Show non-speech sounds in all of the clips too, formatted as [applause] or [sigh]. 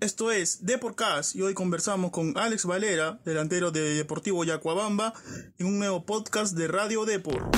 Esto es Deporcast y hoy conversamos con Alex Valera, delantero de Deportivo Yacuabamba, en un nuevo podcast de Radio Deport.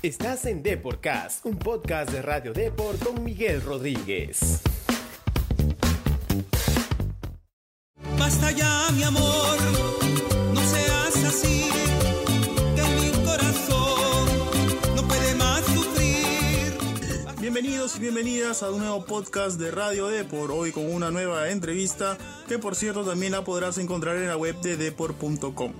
Estás en Deporcast, un podcast de Radio Deport con Miguel Rodríguez. Basta ya, mi amor, Bienvenidos y bienvenidas a un nuevo podcast de Radio Deport, hoy con una nueva entrevista que por cierto también la podrás encontrar en la web de deport.com.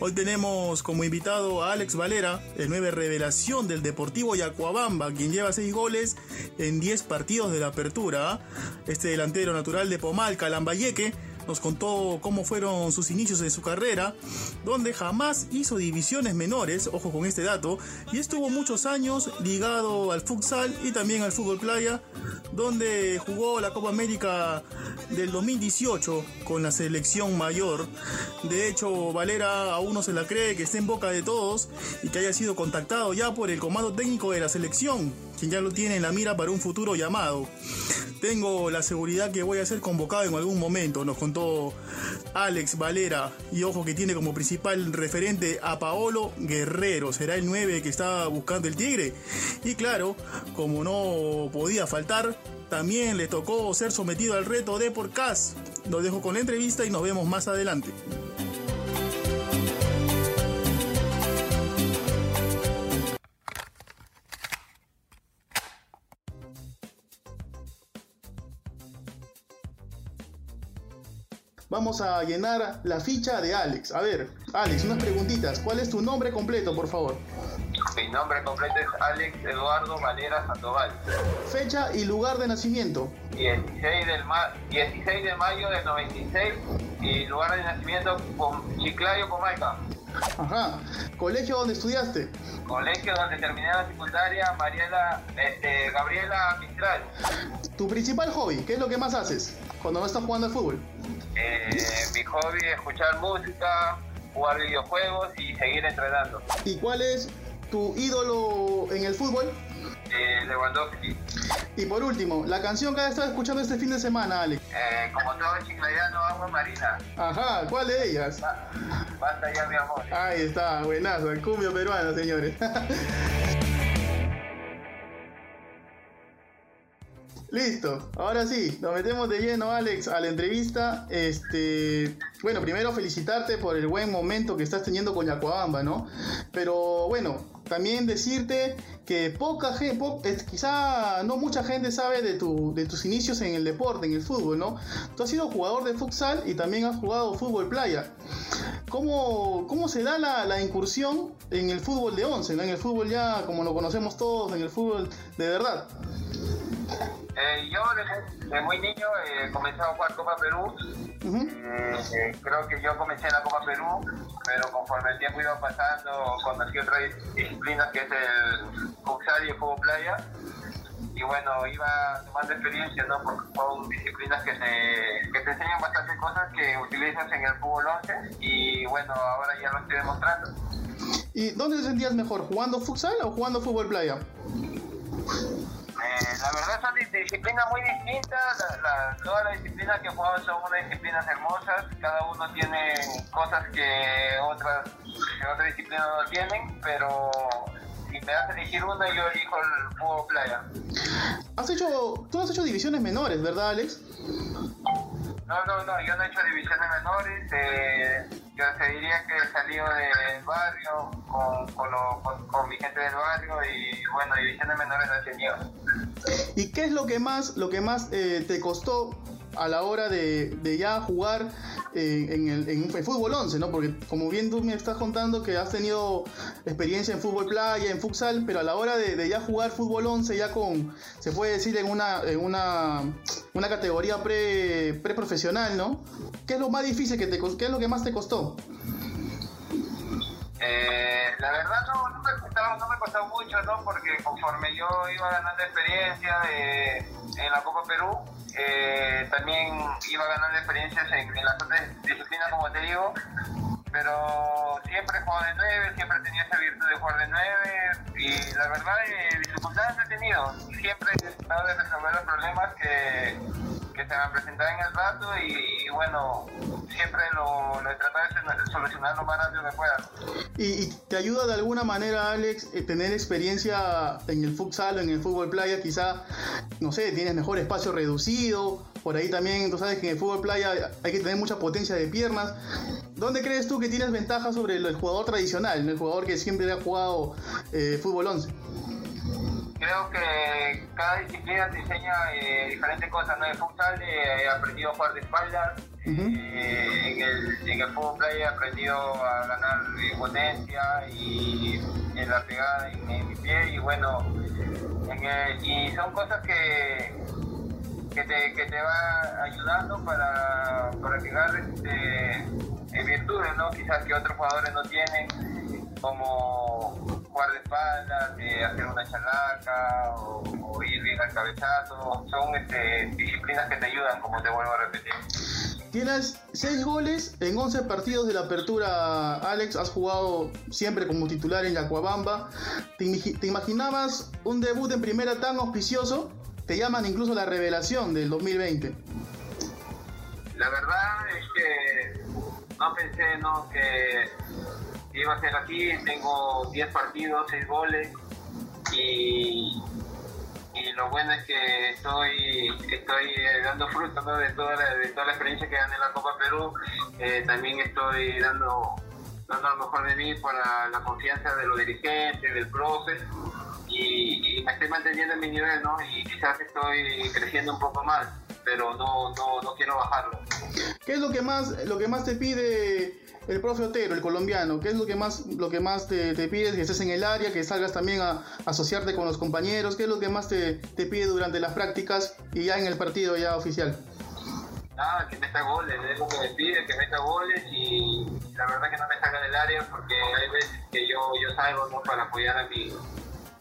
Hoy tenemos como invitado a Alex Valera, el nueve revelación del Deportivo Yacuabamba, quien lleva 6 goles en 10 partidos de la apertura. Este delantero natural de Pomal, Calambayeque, nos contó cómo fueron sus inicios en su carrera, donde jamás hizo divisiones menores, ojo con este dato, y estuvo muchos años ligado al futsal y también al fútbol playa, donde jugó la Copa América del 2018 con la selección mayor. De hecho, Valera aún no se la cree que esté en boca de todos y que haya sido contactado ya por el comando técnico de la selección, quien ya lo tiene en la mira para un futuro llamado. Tengo la seguridad que voy a ser convocado en algún momento, nos contó Alex Valera. Y ojo que tiene como principal referente a Paolo Guerrero. Será el 9 que está buscando el Tigre. Y claro, como no podía faltar, también le tocó ser sometido al reto de Porcas. Lo dejo con la entrevista y nos vemos más adelante. Vamos a llenar la ficha de Alex. A ver, Alex, unas preguntitas. ¿Cuál es tu nombre completo, por favor? Mi nombre completo es Alex Eduardo Valera Sandoval. Fecha y lugar de nacimiento. 16, del ma 16 de mayo del 96 y lugar de nacimiento Chiclayo, Comaica. Ajá. ¿Colegio donde estudiaste? Colegio donde terminé la secundaria, Mariela, este, Gabriela Mistral. ¿Tu principal hobby? ¿Qué es lo que más haces cuando no estás jugando al fútbol? Eh, mi hobby es escuchar música, jugar videojuegos y seguir entrenando. ¿Y cuál es tu ídolo en el fútbol? Eh, Lewandowski. Y por último, la canción que has estado escuchando este fin de semana, Alex. Eh, como todo chiclayano, agua marina. Ajá, ¿cuál de ellas? Ba- Basta ya, mi amor. Ahí está, buenazo, el cumbio peruano, señores. [laughs] Listo, ahora sí, nos metemos de lleno, Alex, a la entrevista. Este, bueno, primero felicitarte por el buen momento que estás teniendo con Yacuabamba, ¿no? Pero bueno, también decirte que poca gente, quizá no mucha gente sabe de, tu, tus inicios en el deporte, en el fútbol, ¿no? Tú has sido jugador de futsal y también has jugado fútbol playa. ¿Cómo, cómo se da la, la incursión en el fútbol de 11, ¿no? en el fútbol ya como lo conocemos todos, en el fútbol de verdad? Eh, yo desde, muy niño eh, comencé a jugar Copa Perú. Eh, eh, creo que yo comencé en la Copa Perú, pero conforme el tiempo iba pasando, conocí otras disciplinas que es el futsal y el fútbol playa. Y bueno, iba tomando experiencia, ¿no? Porque son disciplinas que, se, que te enseñan bastantes cosas que utilizas en el fútbol 11. Y bueno, ahora ya lo estoy demostrando. ¿Y dónde te sentías mejor, jugando futsal o jugando fútbol playa? Eh, la verdad son dis- disciplinas muy distintas, la- la- todas las disciplinas que jugamos son unas disciplinas hermosas, cada uno tiene cosas que otras, que otras disciplinas no tienen, pero si me das a elegir una yo elijo el fútbol playa. Has hecho, tú has hecho divisiones menores, ¿verdad, Alex? No, no, no, yo no he hecho divisiones menores, eh, yo te diría que he salido del barrio con, con, lo- con- mi gente del barrio y bueno, divisiones menores no he tenido. ¿Y qué es lo que más, lo que más eh, te costó a la hora de, de ya jugar eh, en, el, en el fútbol 11, ¿no? Porque como bien tú me estás contando que has tenido experiencia en fútbol playa, en futsal, pero a la hora de, ya jugar fútbol 11, ya con, se puede decir, en una, en una, una categoría pre, profesional ¿no? ¿Qué es lo más difícil que te qué es lo que más te costó? Eh, la verdad no, no, me costaba, no me costó mucho, ¿no? Porque conforme yo iba ganando experiencia de- en la Copa Perú, eh, también iba ganando experiencias en, en las otras disciplinas, como te digo. pero siempre he jugado de 9, siempre he tenido esa virtud de jugar de 9 y la verdad eh, dificultades he tenido. Siempre he tratado de resolver los problemas que, que se me han presentado en el rato y, bueno, siempre lo, lo he tratado de solucionar lo más rápido que pueda. ¿Y, te ayuda de alguna manera, Alex, eh, tener experiencia en el futsal o en el fútbol playa? Quizá, no sé, tienes mejor espacio reducido. Por ahí también, tú sabes que en el fútbol playa hay que tener mucha potencia de piernas. ¿Dónde crees tú que tienes ventaja sobre el, el jugador tradicional, el jugador que siempre ha jugado eh, fútbol 11? Creo que cada disciplina te enseña eh, diferentes cosas, ¿no? En futsal eh, he aprendido a jugar de espaldas, eh, en, el, en el fútbol playa he aprendido a ganar potencia y en la pegada en, en mi pie y bueno, en el- y son cosas que, que, te, que te va ayudando para, para agarres este, virtudes, ¿no? Quizás que otros jugadores no tienen, como jugar de espaldas, eh, hacer una chalaca o, o ir bien al cabezazo. Son este, disciplinas que te ayudan, como te vuelvo a repetir. Tienes 6 goles en 11 partidos de la apertura, Alex. Has jugado siempre como titular en Yacuabamba. ¿Te, te imaginabas un debut en primera tan auspicioso? Te llaman incluso la revelación del 2020. La verdad es que no pensé ¿no? que iba a ser así. Tengo 10 partidos, 6 goles y, y lo bueno es que estoy, estoy eh, dando fruto de, toda la, de toda la experiencia que gané en la Copa Perú. Eh, también estoy dando, dando lo mejor de mí para la confianza de los dirigentes, del profe. Y, y me estoy manteniendo en mi nivel, ¿no? Y quizás estoy creciendo un poco más, pero no, no, no quiero bajarlo. ¿Qué es lo que más, lo que más te pide el profe Otero, el colombiano? ¿Qué es lo que más, lo que más te, te pide? Que estés en el área, que salgas también a, asociarte con los compañeros. ¿Qué es lo que más te, te pide durante las prácticas y ya en el partido ya oficial? Nada, que meta goles, es lo que me pide, que meta goles y la verdad que no me salga del área porque hay veces que yo, yo salgo ¿no? para apoyar a, mi,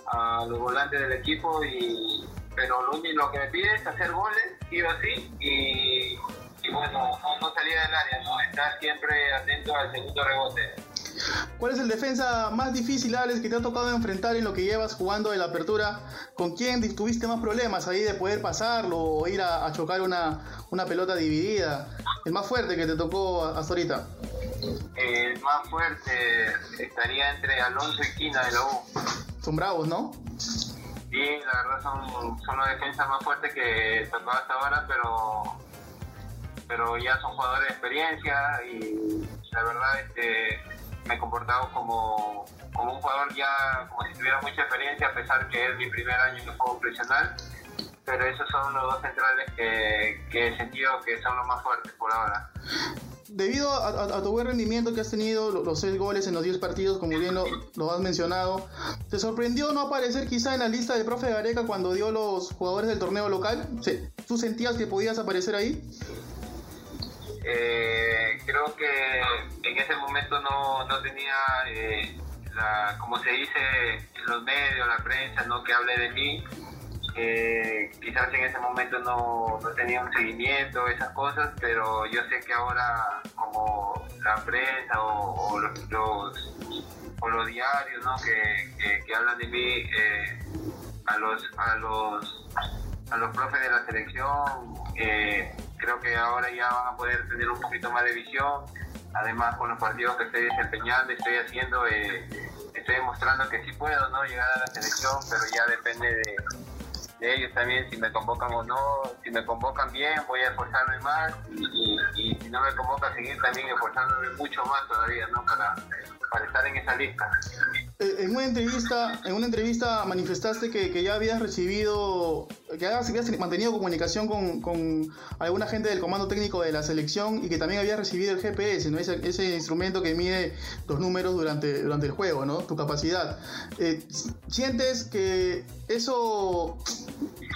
a los volantes del equipo y pero lo único que me pide es hacer goles, ir así y, y bueno, no, no salir del área, ¿no? estar siempre atento al segundo rebote. ¿Cuál es el defensa más difícil, Alex, que te ha tocado enfrentar en lo que llevas jugando de la apertura? ¿Con quién tuviste más problemas ahí de poder pasarlo o ir a, a chocar una, una pelota dividida? El más fuerte que te tocó hasta ahorita. El más fuerte estaría entre Alonso y Quina de la U. Son bravos, ¿no? Sí, la verdad son, son defensas más fuertes que he tocado hasta ahora, pero pero ya son jugadores de experiencia y la verdad este, me he comportado como, como un jugador ya, como si tuviera mucha experiencia, a pesar que es mi primer año en el juego profesional. Pero esos son los dos centrales que, que he sentido que son los más fuertes por ahora. Debido a, tu buen rendimiento que has tenido, lo- los seis goles en los 10 partidos, como bien lo, has mencionado, ¿te sorprendió no aparecer quizá en la lista del profe Gareca cuando dio los jugadores del torneo local? ¿Tú sentías que podías aparecer ahí? Eh, creo que en ese momento no, no tenía, eh, la, como se dice, los medios, la prensa, ¿no? que hable de mí. Eh, quizás en ese momento no, no tenía un seguimiento, esas cosas, pero yo sé que ahora como la prensa o, los, los- o los diarios ¿no? que, que- que hablan de mí, eh, a los a los a los profes de la selección, eh, creo que ahora ya van a poder tener un poquito más de visión. Además, con los partidos que estoy desempeñando, estoy haciendo, eh, estoy demostrando que sí puedo ¿no? llegar a la selección, pero ya depende de, de ellos también si me convocan o no. Si me convocan bien, voy a esforzarme más y, si no me convocan, seguir también esforzándome mucho más todavía ¿no? para, para estar en esa lista. Eh, En una entrevista, en una entrevista manifestaste que, ya habías recibido, que habías mantenido comunicación con, con alguna gente del comando técnico de la selección y que también habías recibido el GPS, ¿no? ese, ese instrumento que mide los números durante, durante el juego, ¿no? tu capacidad. Eh, ¿Sientes que eso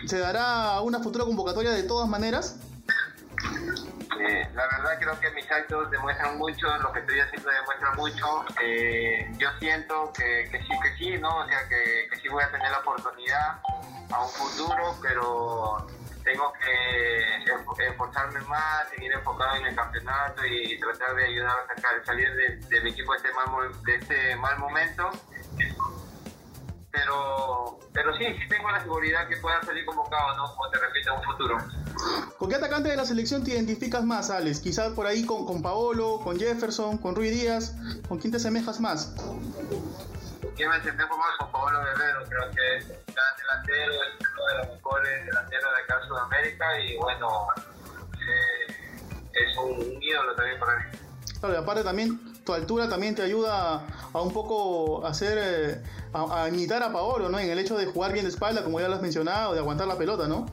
se dará a una futura convocatoria de todas maneras? Eh, la verdad creo que mis actos demuestran mucho, lo que estoy haciendo demuestra mucho. Eh, yo siento que, que sí, que sí, ¿no? O sea, que, que sí voy a tener la oportunidad a un futuro, pero tengo que esforzarme más, seguir enfocado en el campeonato y tratar de ayudar a sacar, salir de, mi equipo de este mal, de este mal momento pero, pero sí, sí tengo la seguridad que pueda salir convocado, ¿no? Como te repito, en un futuro. ¿Con qué atacante de la selección te identificas más, Alex? Quizás por ahí con, con Paolo, con Jefferson, con Rui Díaz. ¿Con quién te asemejas más? ¿Quién me asemejo más? Con Paolo Guerrero. Creo que es un gran delantero, es uno de los mejores delanteros de acá en Sudamérica y bueno, eh, es un, ídolo también para mí. Claro, y aparte también tu altura también te ayuda a un poco hacer, eh, a, imitar a Paolo, ¿no? En el hecho de jugar bien de espalda, como ya lo has mencionado, de aguantar la pelota, ¿no?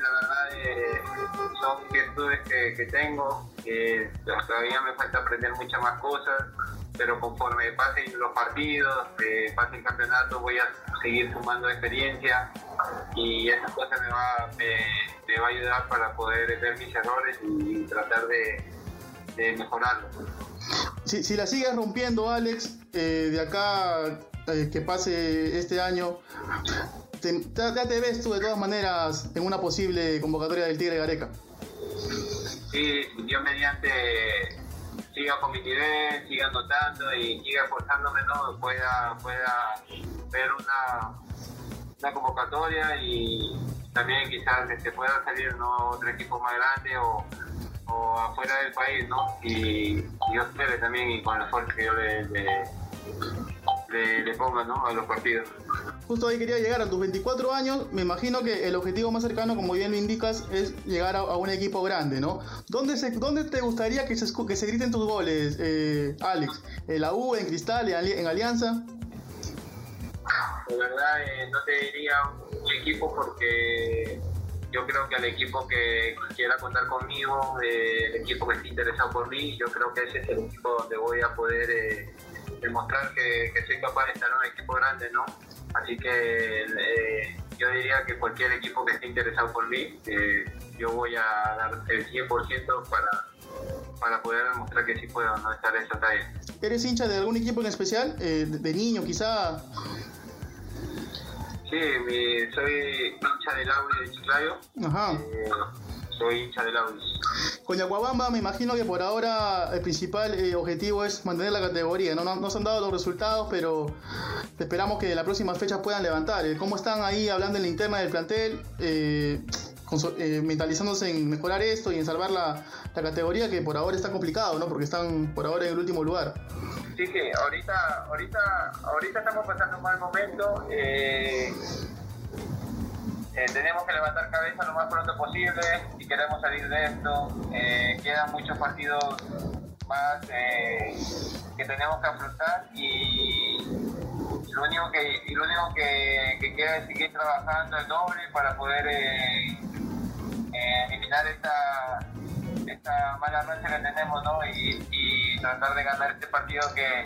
La verdad eh, son virtudes que, que tengo, que todavía me falta aprender muchas más cosas, pero conforme pasen los partidos, eh, pase el campeonato, voy a seguir sumando experiencia y esa cosa me va, me, va a ayudar para poder ver mis errores y tratar de, de mejorarlo. Si, si la sigues rompiendo, Alex, eh, de acá eh, que pase este año, te, ya te ves tú de todas maneras en una posible convocatoria del Tigre Gareca. Sí, yo mediante siga con mi nivel, siga anotando y siga esforzándome, ¿no? pueda, pueda ver una, una convocatoria y también quizás se este, pueda salir ¿no? otro equipo más grande o o afuera del país, ¿no? Y, Dios espere también y con el esfuerzo que yo le, ponga, ¿no? A los partidos. Justo ahí quería llegar a tus 24 años, me imagino que el objetivo más cercano, como bien lo indicas, es llegar a, un equipo grande, ¿no? ¿Dónde, se, dónde te gustaría que se, que se griten tus goles, eh, Alex? ¿En la U, en Cristal, en, Alianza? De verdad, eh, no te diría un equipo porque yo creo que al equipo que quiera contar conmigo, eh, el equipo que esté interesado por mí, yo creo que ese es el equipo donde voy a poder eh, demostrar que, soy capaz de estar en un equipo grande, ¿no? Así que eh, yo diría que cualquier equipo que esté interesado por mí, yo voy a dar el 100% para, para poder demostrar que sí puedo no estar en esa talla. ¿Eres hincha de algún equipo en especial? de niño quizá? Sí, soy hincha del Audi de Chiclayo. Ajá. Eh, soy hincha del Audi. Con Yacuabamba me imagino que por ahora el principal eh, objetivo es mantener la categoría. ¿no? No, se han dado los resultados, pero esperamos que las próximas fechas puedan levantar. Eh, ¿Cómo están ahí hablando en la interna del plantel? mentalizándose en mejorar esto y en salvar la, la, categoría que por ahora está complicado, ¿no? Porque están por ahora en el último lugar. Sí, sí, ahorita, ahorita, ahorita estamos pasando un mal momento. Eh, eh, tenemos que levantar cabeza lo más pronto posible si queremos salir de esto. Eh, quedan muchos partidos más que tenemos que afrontar y lo único que, lo único que, que, queda es seguir trabajando el doble para poder eliminar esta esta mala racha que tenemos, ¿no? Y, tratar de ganar este partido que,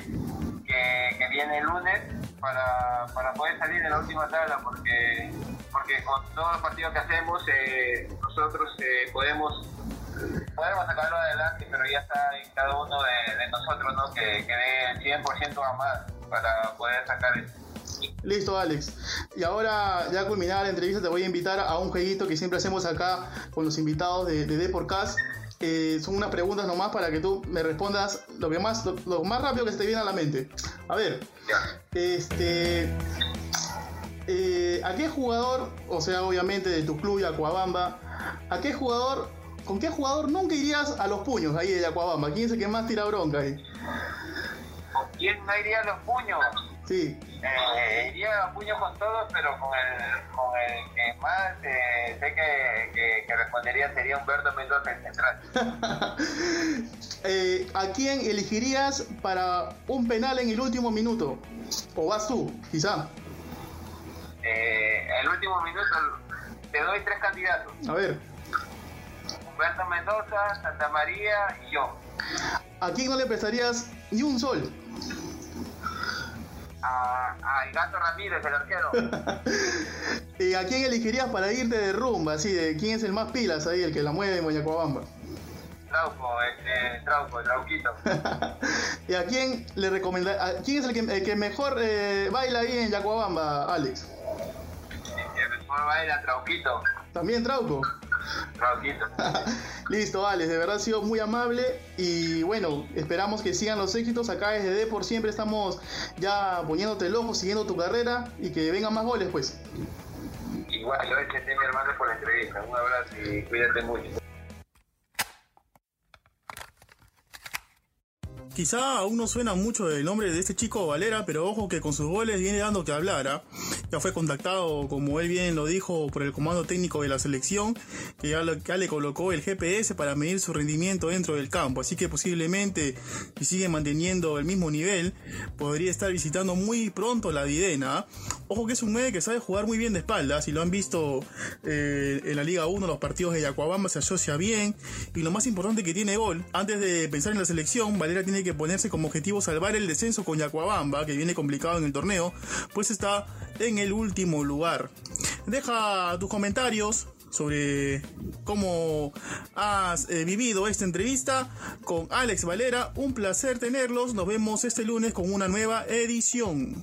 que, viene el lunes para, para, poder salir de la última tabla, porque, porque con todos los partidos que hacemos, eh, nosotros eh, podemos podemos sacarlo adelante, pero ya está en cada uno de, nosotros, ¿no? Que, que dé el 100% a más para poder sacar esto. Listo, Alex. Y ahora, ya culminada la entrevista, te voy a invitar a un jueguito que siempre hacemos acá con los invitados de, de Deportcast eh, son unas preguntas nomás para que tú me respondas lo que más lo, más rápido que se te viene a la mente. A ver, este, eh, ¿a qué jugador, o sea, obviamente de tu club, Yacuabamba, a qué jugador, con qué jugador nunca irías a los puños ahí de Yacuabamba? ¿Quién es el que más tira bronca ahí? ¿Con quién no iría a los puños? Sí. Eh, iría a puño con todos, pero con el, con el que más eh, sé que, que, respondería sería Humberto Mendoza en central. [laughs] eh, ¿A quién elegirías para un penal en el último minuto? ¿O vas tú, quizá? Eh, el último minuto te doy tres candidatos. A ver. Humberto Mendoza, Santa María y yo. ¿A quién no le prestarías ni un sol? A, Gato Ramírez, el arquero. [laughs] ¿Y a quién elegirías para irte de rumba? Así, de quién es el más pilas ahí, el que la mueve en Moyacuabamba? Trauco, este, Trauco, Trauquito. [laughs] ¿Y a quién le recomendarías? ¿Quién es el que, que mejor eh, baila ahí en Yacuabamba, Alex? El que mejor baila, Trauquito. También Trauco. [laughs] Listo, Alex, de verdad ha sido muy amable y bueno, esperamos que sigan los éxitos. Acá desde D por siempre estamos ya poniéndote el ojo, siguiendo tu carrera y que vengan más goles, pues. Igual, gracias a mi hermano por la entrevista. Un abrazo y cuídate mucho. Quizá aún no suena mucho el nombre de este chico Valera, pero ojo que con sus goles viene dando que hablar. ¿ah? Ya fue contactado, como él bien lo dijo, por el comando técnico de la selección, que ya, le colocó el GPS para medir su rendimiento dentro del campo. Así que posiblemente, si sigue manteniendo el mismo nivel, podría estar visitando muy pronto la Videna. ¿ah? Ojo que es un 9 que sabe jugar muy bien de espaldas. Si lo han visto eh, en la Liga 1, los partidos de Yacuabamba se asocia bien. Y lo más importante que tiene gol. Antes de pensar en la selección, Valera tiene que ponerse como objetivo salvar el descenso con Yacuabamba, que viene complicado en el torneo, pues está en el último lugar. Deja tus comentarios sobre cómo has eh, vivido esta entrevista con Alex Valera. Un placer tenerlos. Nos vemos este lunes con una nueva edición.